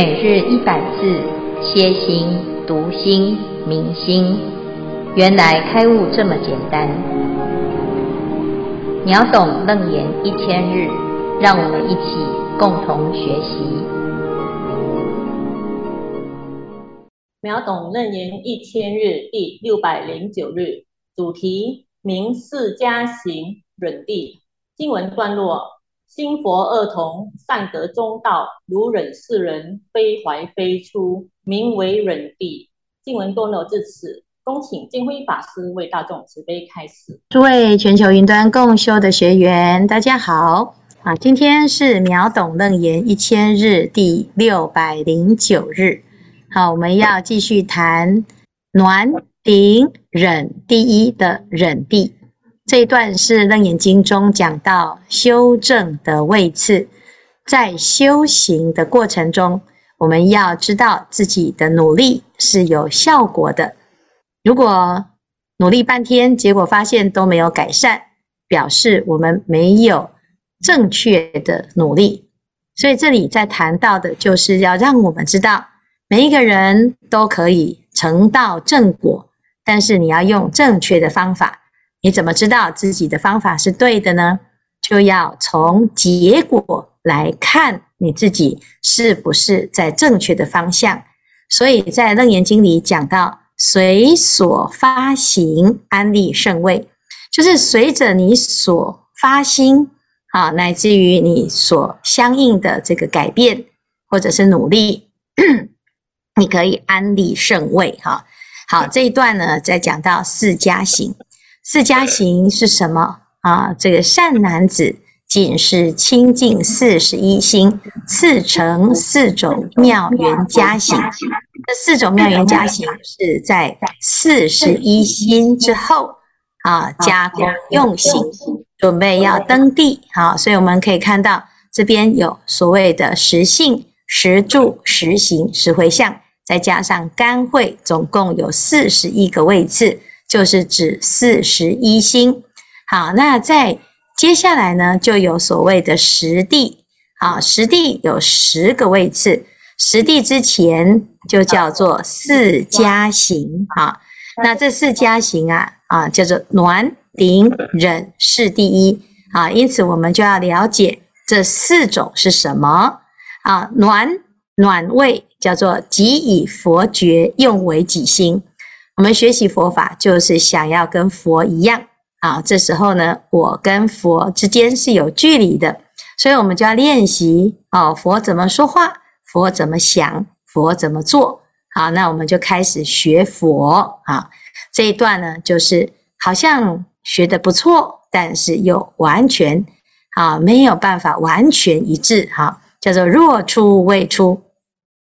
每日一百字，歇心、读心、明心，原来开悟这么简单。秒懂楞严一千日，让我们一起共同学习。秒懂楞严一千日第六百零九日，主题：明四加行忍地。经文段落。心佛二同，善得中道，如忍世人，非怀非出，名为忍地。经文段落至此，恭请净辉法师为大众慈悲开示。诸位全球云端共修的学员，大家好啊！今天是秒懂楞严一千日第六百零九日，好，我们要继续谈暖顶忍第一的忍地。这一段是《楞严经》中讲到修正的位次，在修行的过程中，我们要知道自己的努力是有效果的。如果努力半天，结果发现都没有改善，表示我们没有正确的努力。所以这里在谈到的就是要让我们知道，每一个人都可以成道正果，但是你要用正确的方法。你怎么知道自己的方法是对的呢？就要从结果来看你自己是不是在正确的方向。所以在《楞严经》里讲到，随所发行安立胜位，就是随着你所发心啊，乃至于你所相应的这个改变或者是努力，你可以安立胜位哈。好，这一段呢，在讲到四加行。四加行是什么啊？这个善男子仅是清净四十一心，四成四种妙缘加行。这四种妙缘加行是在四十一心之后啊，加功用行，准备要登地。好，所以我们可以看到这边有所谓的十信、十住、十行、十回向，再加上甘慧，总共有四十一个位置。就是指四十一心，好，那在接下来呢，就有所谓的十地，好，十地有十个位次，十地之前就叫做四加行，好，那这四加行啊，啊，叫做暖顶忍世第一，啊，因此我们就要了解这四种是什么，啊，暖暖位叫做即以佛觉用为己心。我们学习佛法，就是想要跟佛一样啊。这时候呢，我跟佛之间是有距离的，所以我们就要练习哦。佛怎么说话？佛怎么想？佛怎么做？好，那我们就开始学佛啊。这一段呢，就是好像学得不错，但是又完全啊没有办法完全一致哈，叫做若出未出。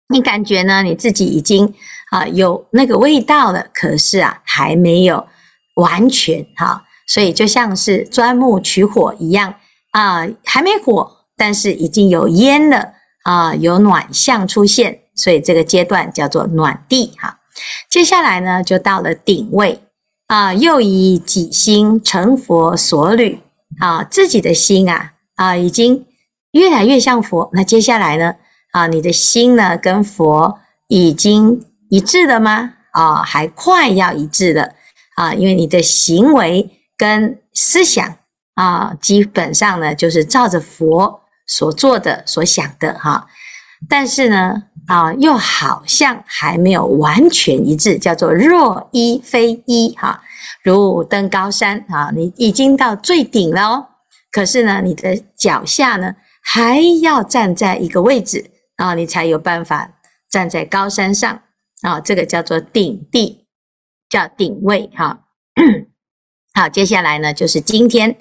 你感觉呢？你自己已经。啊，有那个味道了，可是啊，还没有完全哈，所以就像是钻木取火一样啊，还没火，但是已经有烟了啊，有暖相出现，所以这个阶段叫做暖地哈。接下来呢，就到了顶位啊，又以己心成佛所履啊，自己的心啊啊，已经越来越像佛。那接下来呢啊，你的心呢，跟佛已经。一致的吗？啊、还快要一致的啊！因为你的行为跟思想啊，基本上呢就是照着佛所做的、所想的哈。但是呢，啊，又好像还没有完全一致，叫做若一非一哈。如登高山啊，你已经到最顶了哦，可是呢，你的脚下呢还要站在一个位置啊，你才有办法站在高山上。啊、这个叫做顶地，叫顶位哈。好，接下来呢就是今天，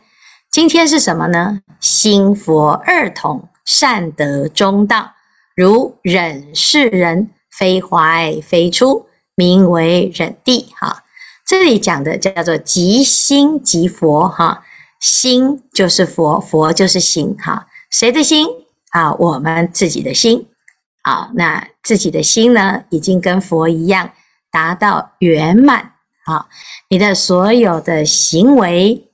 今天是什么呢？心佛二统，善得中道，如忍世人，非怀非出，名为忍地哈。这里讲的叫做即心即佛哈，心就是佛，佛就是心哈。谁的心啊？我们自己的心。好，那自己的心呢，已经跟佛一样达到圆满。好，你的所有的行为、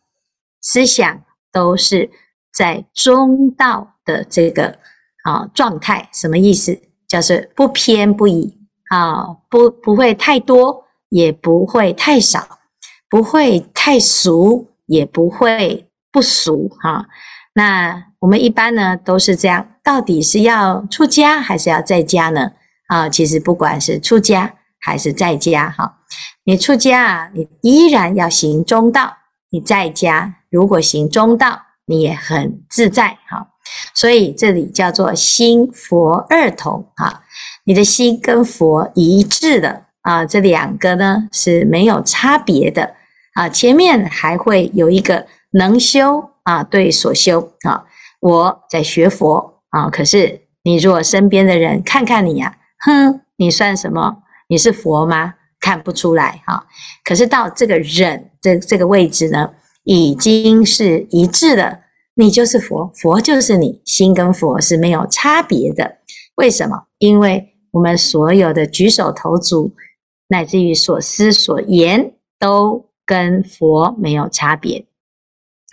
思想都是在中道的这个啊状态。什么意思？就是不偏不倚啊，不不会太多，也不会太少，不会太俗，也不会不俗哈。那我们一般呢都是这样，到底是要出家还是要在家呢？啊，其实不管是出家还是在家哈，你出家啊，你依然要行中道；你在家如果行中道，你也很自在哈。所以这里叫做心佛二同啊，你的心跟佛一致的啊，这两个呢是没有差别的啊。前面还会有一个能修啊，对所修啊，我在学佛啊，可是你如果身边的人看看你呀，哼，你算什么？你是佛吗？看不出来哈。可是到这个忍这这个位置呢，已经是一致的。你就是佛，佛就是你，心跟佛是没有差别的。为什么？因为我们所有的举手投足，乃至于所思所言，都跟佛没有差别。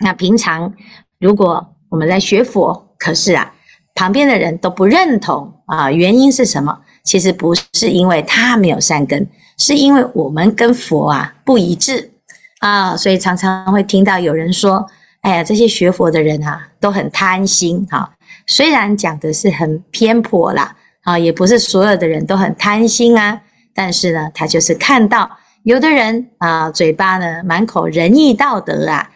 那平常如果我们在学佛，可是啊，旁边的人都不认同啊，原因是什么？其实不是因为他没有善根，是因为我们跟佛啊不一致啊，所以常常会听到有人说。哎呀，这些学佛的人啊，都很贪心哈。虽然讲的是很偏颇啦，啊，也不是所有的人都很贪心啊。但是呢，他就是看到有的人啊，嘴巴呢满口仁义道德啊，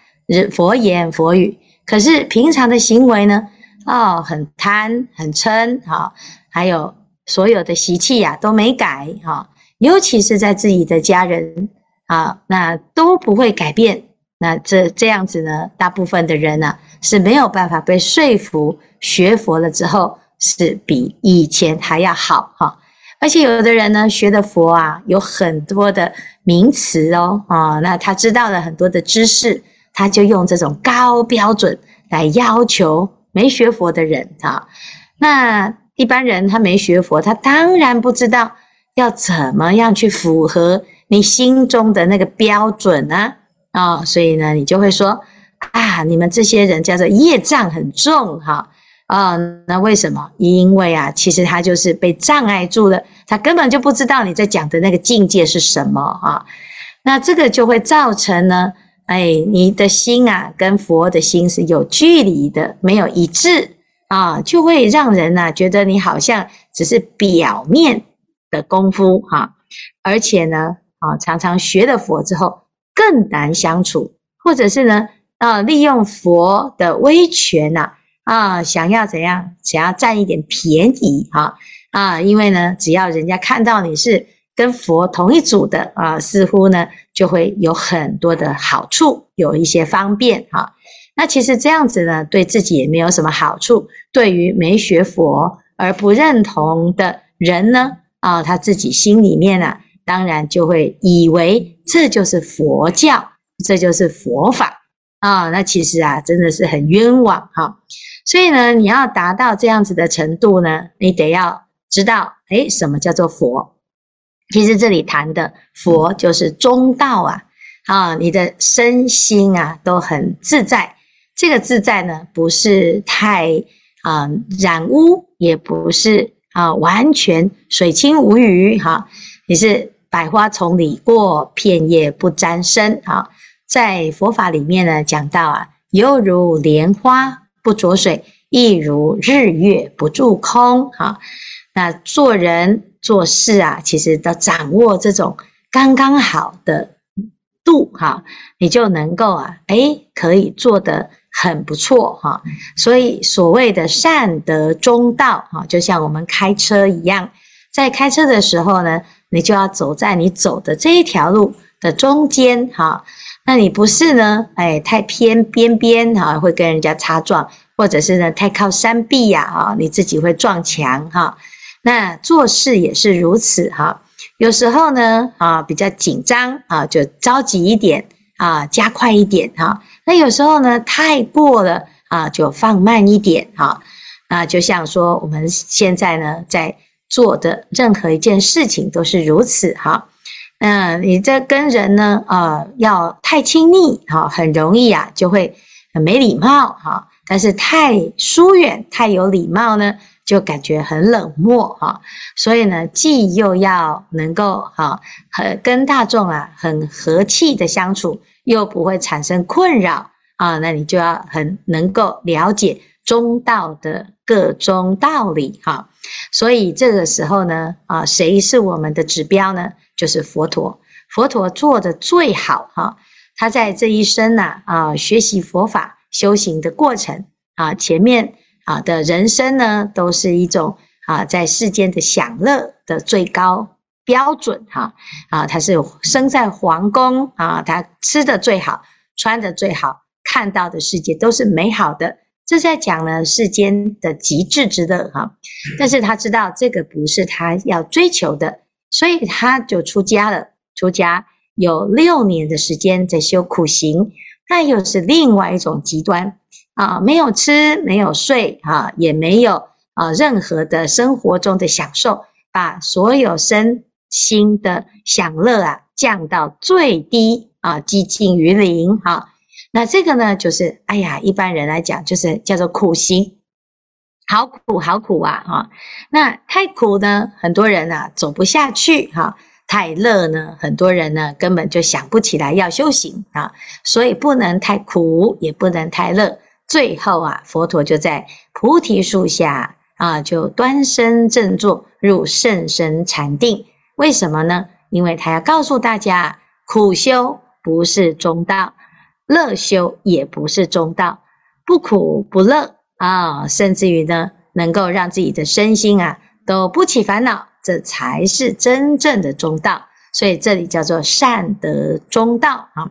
佛言佛语，可是平常的行为呢，哦，很贪很嗔哈，还有所有的习气呀都没改哈。尤其是在自己的家人啊，那都不会改变。那这这样子呢，大部分的人呢、啊、是没有办法被说服，学佛了之后是比以前还要好哈。而且有的人呢，学的佛啊，有很多的名词哦啊，那他知道了很多的知识，他就用这种高标准来要求没学佛的人啊。那一般人他没学佛，他当然不知道要怎么样去符合你心中的那个标准啊。啊、所以呢，你就会说啊，你们这些人叫做业障很重哈啊、那为什么？因为啊，其实他就是被障碍住了，他根本就不知道你在讲的那个境界是什么啊。那这个就会造成呢，哎，你的心啊，跟佛的心是有距离的，没有一致啊，就会让人呢觉得你好像只是表面的功夫哈，而且呢，啊，常常学了佛之后。更难相处，或者是呢，啊，利用佛的威权呐，啊，想要怎样，想要占一点便宜哈，啊，因为呢，只要人家看到你是跟佛同一组的啊，似乎呢就会有很多的好处，有一些方便哈。那其实这样子呢，对自己也没有什么好处，对于没学佛而不认同的人呢，啊，他自己心里面啊。当然就会以为这就是佛教，这就是佛法啊！那其实啊，真的是很冤枉哈。所以呢，你要达到这样子的程度呢，你得要知道，诶，什么叫做佛？其实这里谈的佛就是中道啊！啊，你的身心啊都很自在。这个自在呢，不是太啊染污，也不是啊完全水清无鱼哈。你是。百花丛里过，片叶不沾身。啊，在佛法里面呢，讲到啊，犹如莲花不着水，亦如日月不住空。哈，那做人做事啊，其实都掌握这种刚刚好的度。哈，你就能够啊，诶，可以做得很不错。哈，所以所谓的善得中道，哈，就像我们开车一样，在开车的时候呢。你就要走在你走的这一条路的中间，哈，那你不是呢？哎，太偏边边哈，会跟人家擦撞，或者是呢太靠山壁呀，啊，你自己会撞墙哈。那做事也是如此哈，有时候呢啊比较紧张啊，就着急一点啊，加快一点哈。那有时候呢太过了啊，就放慢一点哈。那就像说我们现在呢在。做的任何一件事情都是如此哈，嗯，你这跟人呢，呃，要太亲密哈，很容易啊，就会很没礼貌哈。但是太疏远、太有礼貌呢，就感觉很冷漠哈。所以呢，既又要能够哈和跟大众啊很和气的相处，又不会产生困扰啊，那你就要很能够了解中道的各中道理哈。所以这个时候呢，啊，谁是我们的指标呢？就是佛陀。佛陀做的最好哈，他在这一生呐啊，学习佛法修行的过程啊，前面啊的人生呢，都是一种啊在世间的享乐的最高标准哈。啊，他是生在皇宫啊，他吃的最好，穿的最好，看到的世界都是美好的，这在讲呢世间的极致之乐哈，但是他知道这个不是他要追求的，所以他就出家了。出家有六年的时间在修苦行，那又是另外一种极端啊，没有吃，没有睡啊，也没有啊任何的生活中的享受，把所有身心的享乐啊降到最低啊，几近于零哈。那这个呢，就是哎呀，一般人来讲就是叫做苦行，好苦好苦啊哈。那太苦呢，很多人啊走不下去哈。太乐呢，很多人呢根本就想不起来要修行啊，所以不能太苦，也不能太乐。最后啊，佛陀就在菩提树下啊，就端身正坐入甚深禅定。为什么呢？因为他要告诉大家，苦修不是中道，乐修也不是中道，不苦不乐啊，甚至于呢，能够让自己的身心啊都不起烦恼。这才是真正的中道，所以这里叫做善得中道啊。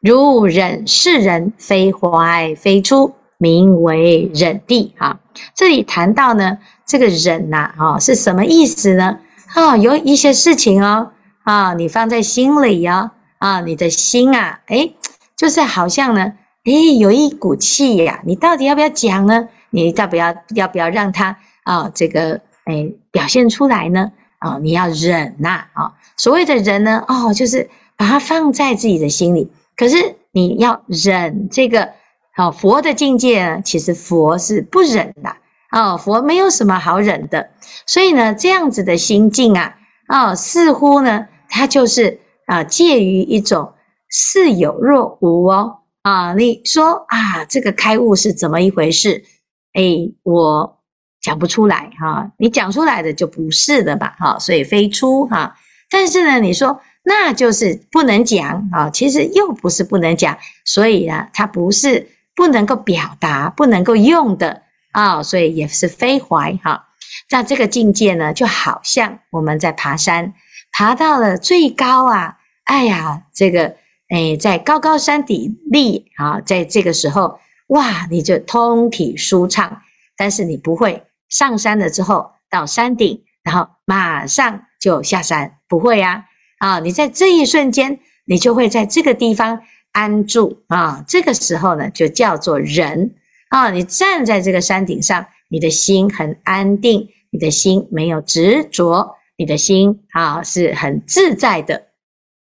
如忍是人，非怀非出，名为忍地啊。这里谈到呢，这个忍呐啊是什么意思呢？啊，有一些事情哦啊，你放在心里呀啊，你的心啊，诶，就是好像呢，诶，有一股气呀，你到底要不要讲呢？你要不要要不要让他啊这个？哎，表现出来呢？啊、你要忍呐！啊、所谓的忍呢，哦，就是把它放在自己的心里。可是你要忍这个，哦，佛的境界呢，其实佛是不忍的。哦，佛没有什么好忍的。所以呢，这样子的心境啊，哦，似乎呢，它就是啊，介于一种似有若无哦。啊，你说啊，这个开悟是怎么一回事？哎，我。讲不出来哈，你讲出来的就不是的吧哈，所以非出哈。但是呢，你说那就是不能讲啊，其实又不是不能讲，所以呢，它不是不能够表达、不能够用的啊，所以也是非怀哈。那这个境界呢，就好像我们在爬山，爬到了最高啊，哎呀，这个哎，在高高山顶立啊，在这个时候哇，你就通体舒畅，但是你不会。上山了之后，到山顶，然后马上就下山，不会呀，啊，啊，你在这一瞬间，你就会在这个地方安住啊，这个时候呢，就叫做人啊，你站在这个山顶上，你的心很安定，你的心没有执着，你的心啊是很自在的，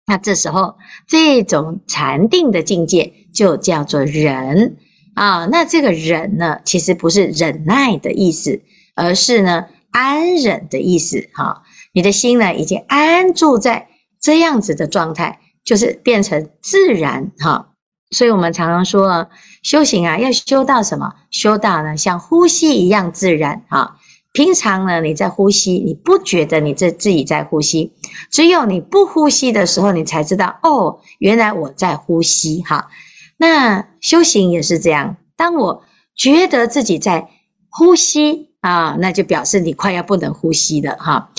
那这时候这种禅定的境界就叫做人。啊，那这个忍呢，其实不是忍耐的意思，而是呢安忍的意思。哈、你的心呢已经安住在这样子的状态，就是变成自然。哈、所以我们常常说修行啊，要修到什么？修到呢像呼吸一样自然。哈、平常呢你在呼吸，你不觉得你这自己在呼吸，只有你不呼吸的时候，你才知道哦，原来我在呼吸。哈、那修行也是这样，当我觉得自己在呼吸啊，那就表示你快要不能呼吸了哈。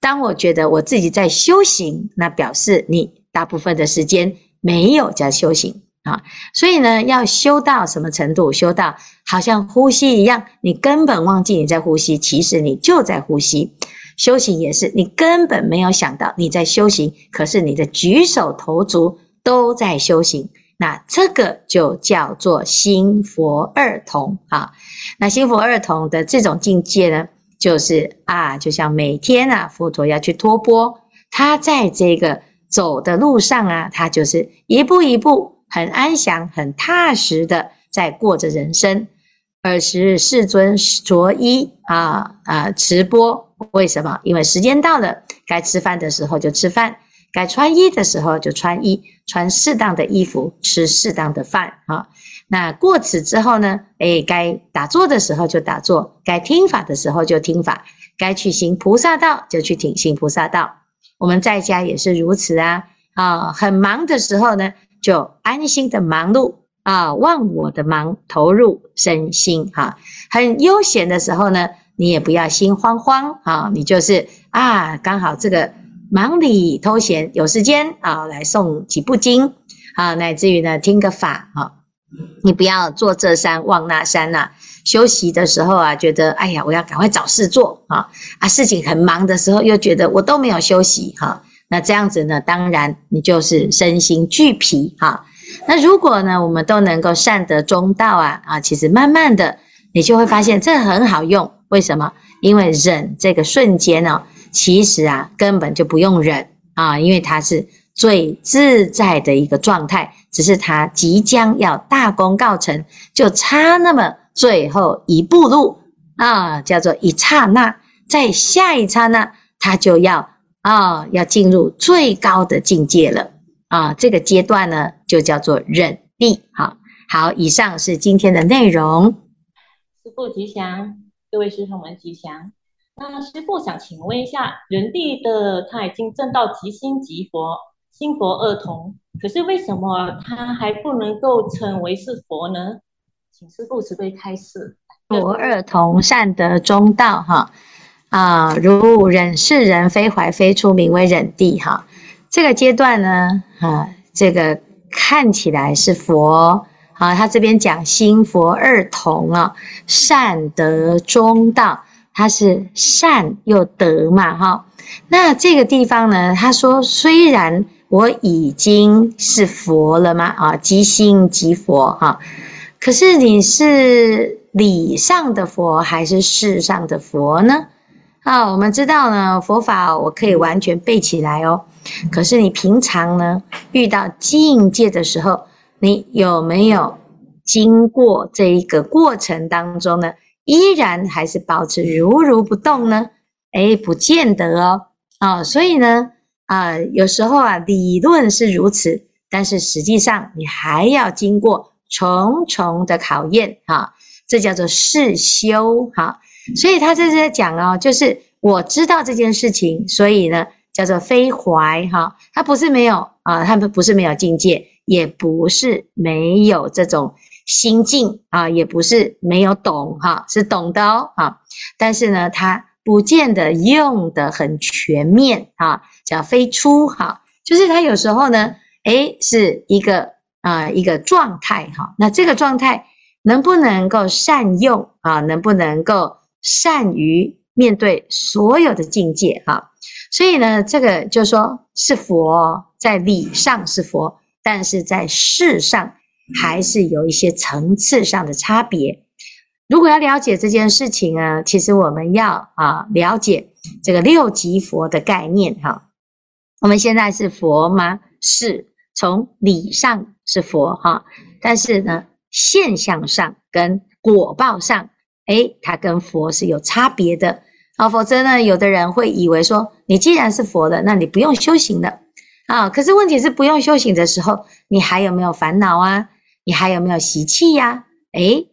当我觉得我自己在修行，那表示你大部分的时间没有在修行啊。所以呢，要修到什么程度？修到好像呼吸一样，你根本忘记你在呼吸，其实你就在呼吸。修行也是，你根本没有想到你在修行，可是你的举手投足都在修行。那这个就叫做心佛二同啊。那心佛二同的这种境界呢，就是啊，就像每天啊，佛陀要去托钵，他在这个走的路上啊，他就是一步一步很安详、很踏实的在过着人生。尔时世尊着衣啊啊持钵，为什么？因为时间到了，该吃饭的时候就吃饭，该穿衣的时候就穿衣，穿适当的衣服，吃适当的饭啊。那过此之后呢？诶，该打坐的时候就打坐，该听法的时候就听法，该去行菩萨道就去听行菩萨道。我们在家也是如此啊！啊，很忙的时候呢，就安心的忙碌啊，忘我的忙，投入身心哈。很悠闲的时候呢，你也不要心慌慌啊，你就是啊，刚好这个忙里偷闲，有时间啊，来诵几部经啊，乃至于呢，听个法啊。你不要坐这山望那山呐、休息的时候啊，觉得哎呀，我要赶快找事做啊啊，事情很忙的时候又觉得我都没有休息哈、那这样子呢，当然你就是身心俱疲哈、那如果呢，我们都能够善得中道啊啊，其实慢慢的你就会发现这很好用。为什么？因为忍这个瞬间呢、其实啊根本就不用忍啊，因为它是最自在的一个状态。只是他即将要大功告成，就差那么最后一步路啊，叫做一刹那，在下一刹那，他就要啊，要进入最高的境界了啊。这个阶段呢，就叫做忍地。好，好，以上是今天的内容。师父吉祥，各位师兄们吉祥。那师父想请问一下，人地的他已经证到即心即佛，心佛二同。可是为什么他还不能够称为是佛呢？请师父慈悲开示。佛二同，善得中道，哈啊，如忍是人非怀非出，名为忍地，哈。这个阶段呢，啊，这个看起来是佛，啊，他这边讲心佛二同啊，善得中道，他是善又得嘛，哈。那这个地方呢，他说虽然。我已经是佛了吗？啊，即心即佛哈。可是你是理上的佛还是事上的佛呢？啊，我们知道呢，佛法我可以完全背起来哦。可是你平常呢，遇到境界的时候，你有没有经过这一个过程当中呢？依然还是保持如如不动呢？哎，不见得哦。啊，所以呢。啊、呃，有时候啊，理论是如此，但是实际上你还要经过重重的考验哈，这叫做事修哈。所以他这是在讲哦，就是我知道这件事情，所以呢叫做非怀哈，他不是没有啊，他们不是没有境界，也不是没有这种心境啊，也不是没有懂哈，是懂的哦哈，但是呢，他不见得用得很全面哈。叫非出哈，就是他有时候呢，诶，是一个啊、一个状态哈。那这个状态能不能够善用啊？能不能够善于面对所有的境界哈？所以呢，这个就说是佛，在理上是佛，但是在事上还是有一些层次上的差别。如果要了解这件事情呢，其实我们要啊了解这个六级佛的概念哈。我们现在是佛吗？是，从理上是佛哈，但是呢，现象上跟果报上，诶，它跟佛是有差别的啊。否则呢，有的人会以为说，你既然是佛的，那你不用修行的啊。可是问题是，不用修行的时候，你还有没有烦恼啊？你还有没有习气呀？诶，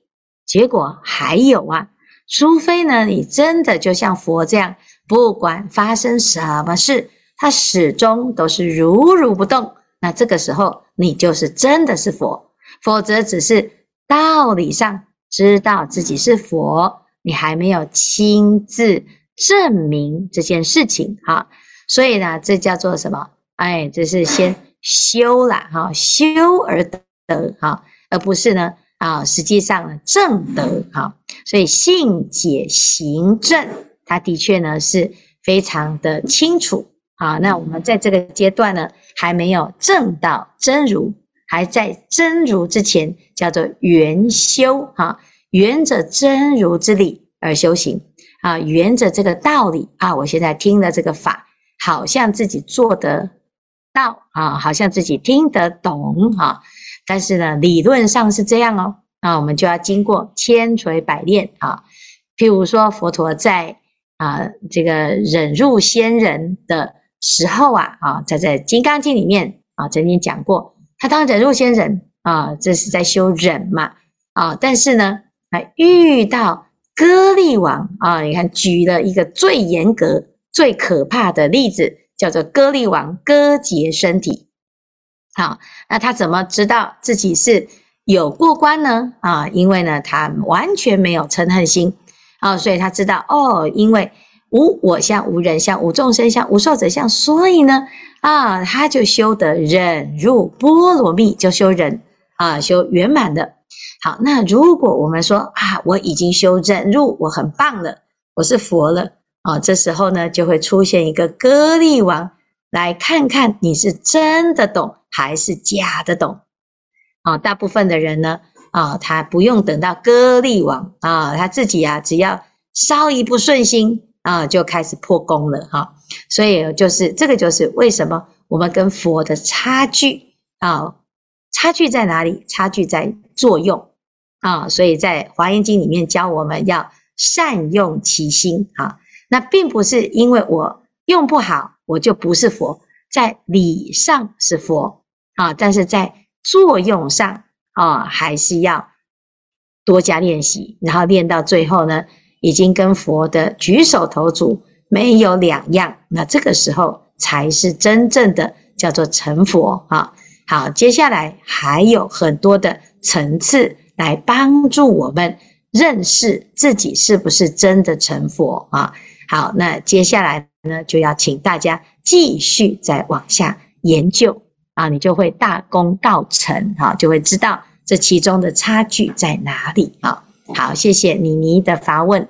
结果还有啊。除非呢，你真的就像佛这样，不管发生什么事。他始终都是如如不动，那这个时候你就是真的是佛，否则只是道理上知道自己是佛，你还没有亲自证明这件事情哈。所以呢，这叫做什么？哎，这是先修了哈，修而得德哈，而不是呢啊，实际上呢正得哈。所以信解行正，它的确呢是非常的清楚。啊，那我们在这个阶段呢，还没有证到真如，还在真如之前，叫做缘修哈，缘着真如之理而修行啊，缘着这个道理啊，我现在听了这个法，好像自己做得到啊，好像自己听得懂哈，但是呢，理论上是这样哦那我们就要经过千锤百炼啊。譬如说，佛陀在啊这个忍辱仙人的时候啊啊，在在《金刚经》里面啊曾经讲过，他当忍辱仙人啊，这是在修忍嘛啊，但是呢，还遇到歌利王啊，你看举了一个最严格、最可怕的例子，叫做歌利王割截身体。好，那他怎么知道自己是有过关呢？啊，因为呢，他完全没有嗔恨心。啊，所以他知道哦，因为无我相、无人相、无众生相、无寿者相，所以呢，啊，他就修得忍辱波罗蜜，就修忍啊，修圆满的。好，那如果我们说啊，我已经修忍辱，我很棒了，我是佛了啊，这时候呢，就会出现一个歌利王，来看看你是真的懂还是假的懂。啊，大部分的人呢。啊，他不用等到割利王啊，他自己啊，只要稍一不顺心啊，就开始破功了哈。所以就是这个，就是为什么我们跟佛的差距啊，差距在哪里？差距在作用啊。所以在《华严经》里面教我们要善用其心啊。那并不是因为我用不好，我就不是佛，在理上是佛啊，但是在作用上。啊、还是要多加练习，然后练到最后呢，已经跟佛的举手投足没有两样，那这个时候才是真正的叫做成佛啊。好，接下来还有很多的层次来帮助我们认识自己是不是真的成佛啊。好，那接下来呢，就要请大家继续再往下研究。啊，你就会大功告成，哈，就会知道这其中的差距在哪里啊。好，谢谢妮妮的发问。